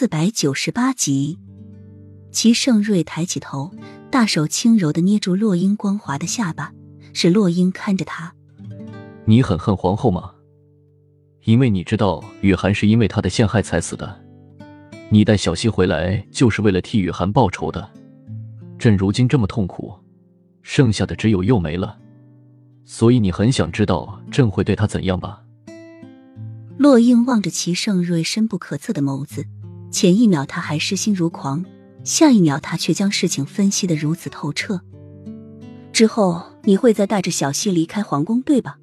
四百九十八集，齐盛瑞抬起头，大手轻柔的捏住洛英光滑的下巴。是洛英看着他，你很恨皇后吗？因为你知道雨涵是因为他的陷害才死的。你带小溪回来就是为了替雨涵报仇的。朕如今这么痛苦，剩下的只有幼梅了，所以你很想知道朕会对她怎样吧？洛英望着齐盛瑞深不可测的眸子，前一秒他还失心如狂，下一秒他却将事情分析的如此透彻。之后你会再带着小溪离开皇宫，对吧？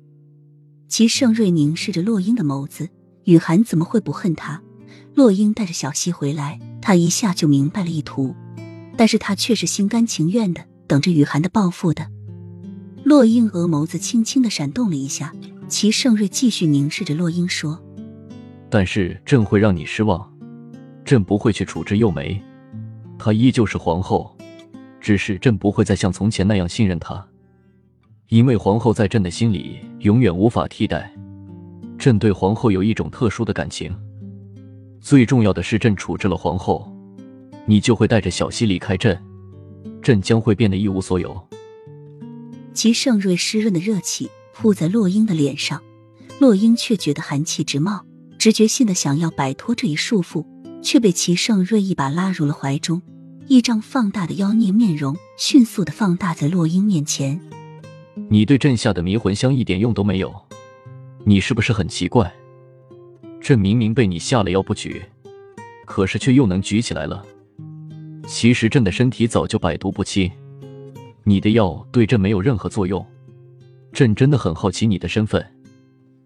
齐盛瑞凝视着洛英的眸子，雨涵怎么会不恨他？洛英带着小溪回来，他一下就明白了意图，但是他却是心甘情愿的等着雨涵的报复的。洛英额眸子轻轻的闪动了一下，齐盛瑞继续凝视着洛英说。但是朕会让你失望，朕不会去处置幼梅，她依旧是皇后，只是朕不会再像从前那样信任她，因为皇后在朕的心里永远无法替代。朕对皇后有一种特殊的感情，最重要的是，朕处置了皇后，你就会带着小溪离开朕，朕将会变得一无所有。齐盛瑞湿润的热气扑在洛英的脸上，洛英却觉得寒气直冒。直觉性的想要摆脱这一束缚，却被齐盛瑞一把拉入了怀中。一张放大的妖孽面容迅速的放大在洛英面前。你对朕下的迷魂香一点用都没有，你是不是很奇怪？朕明明被你下了药不举，可是却又能举起来了。其实朕的身体早就百毒不侵，你的药对朕没有任何作用。朕真的很好奇你的身份。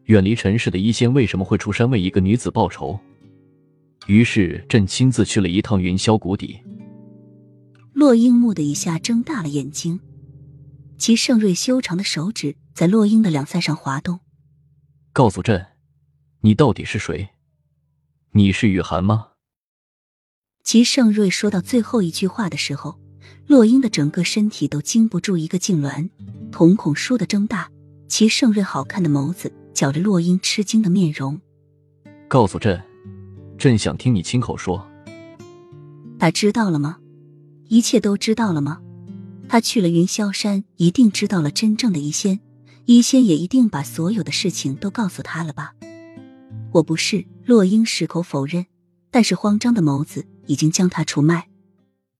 远离尘世的医仙为什么会出山为一个女子报仇？于是朕亲自去了一趟云霄谷底。洛英木的一下睁大了眼睛，齐盛瑞修长的手指在洛英的两腮上滑动。告诉朕，你到底是谁？你是雨涵吗？齐盛瑞说到最后一句话的时候，洛英的整个身体都经不住一个痉挛，瞳孔倏地睁大。齐盛瑞好看的眸子。皎着洛英吃惊的面容，告诉朕，朕想听你亲口说。他知道了吗？一切都知道了吗？他去了云霄山，一定知道了真正的医仙，医仙也一定把所有的事情都告诉他了吧？我不是洛英，矢口否认，但是慌张的眸子已经将他出卖。